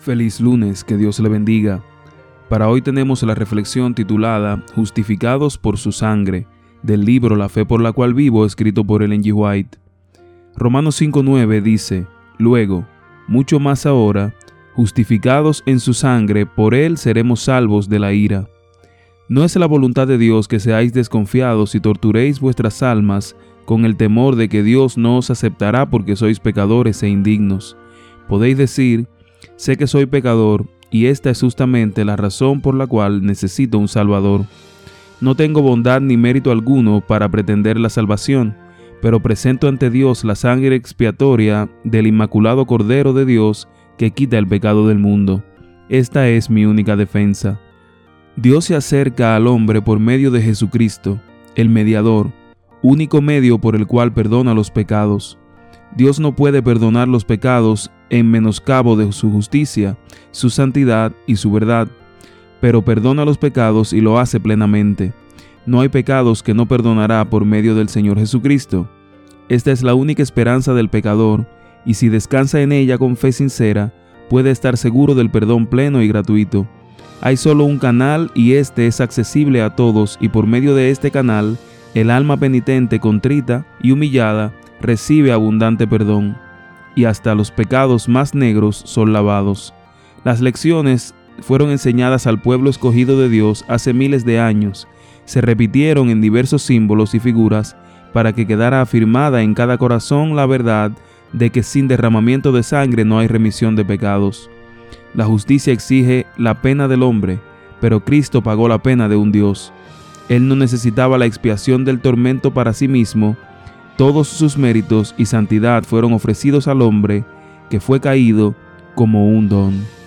Feliz lunes, que Dios le bendiga. Para hoy tenemos la reflexión titulada Justificados por su sangre, del libro La fe por la cual vivo, escrito por Ellen G. White. Romanos 5.9 dice, Luego, mucho más ahora, justificados en su sangre, por él seremos salvos de la ira. No es la voluntad de Dios que seáis desconfiados y torturéis vuestras almas con el temor de que Dios no os aceptará porque sois pecadores e indignos. Podéis decir, Sé que soy pecador y esta es justamente la razón por la cual necesito un Salvador. No tengo bondad ni mérito alguno para pretender la salvación, pero presento ante Dios la sangre expiatoria del Inmaculado Cordero de Dios que quita el pecado del mundo. Esta es mi única defensa. Dios se acerca al hombre por medio de Jesucristo, el mediador, único medio por el cual perdona los pecados. Dios no puede perdonar los pecados en menoscabo de su justicia, su santidad y su verdad, pero perdona los pecados y lo hace plenamente. No hay pecados que no perdonará por medio del Señor Jesucristo. Esta es la única esperanza del pecador, y si descansa en ella con fe sincera, puede estar seguro del perdón pleno y gratuito. Hay solo un canal y este es accesible a todos y por medio de este canal, el alma penitente, contrita y humillada recibe abundante perdón, y hasta los pecados más negros son lavados. Las lecciones fueron enseñadas al pueblo escogido de Dios hace miles de años, se repitieron en diversos símbolos y figuras para que quedara afirmada en cada corazón la verdad de que sin derramamiento de sangre no hay remisión de pecados. La justicia exige la pena del hombre, pero Cristo pagó la pena de un Dios. Él no necesitaba la expiación del tormento para sí mismo, todos sus méritos y santidad fueron ofrecidos al hombre que fue caído como un don.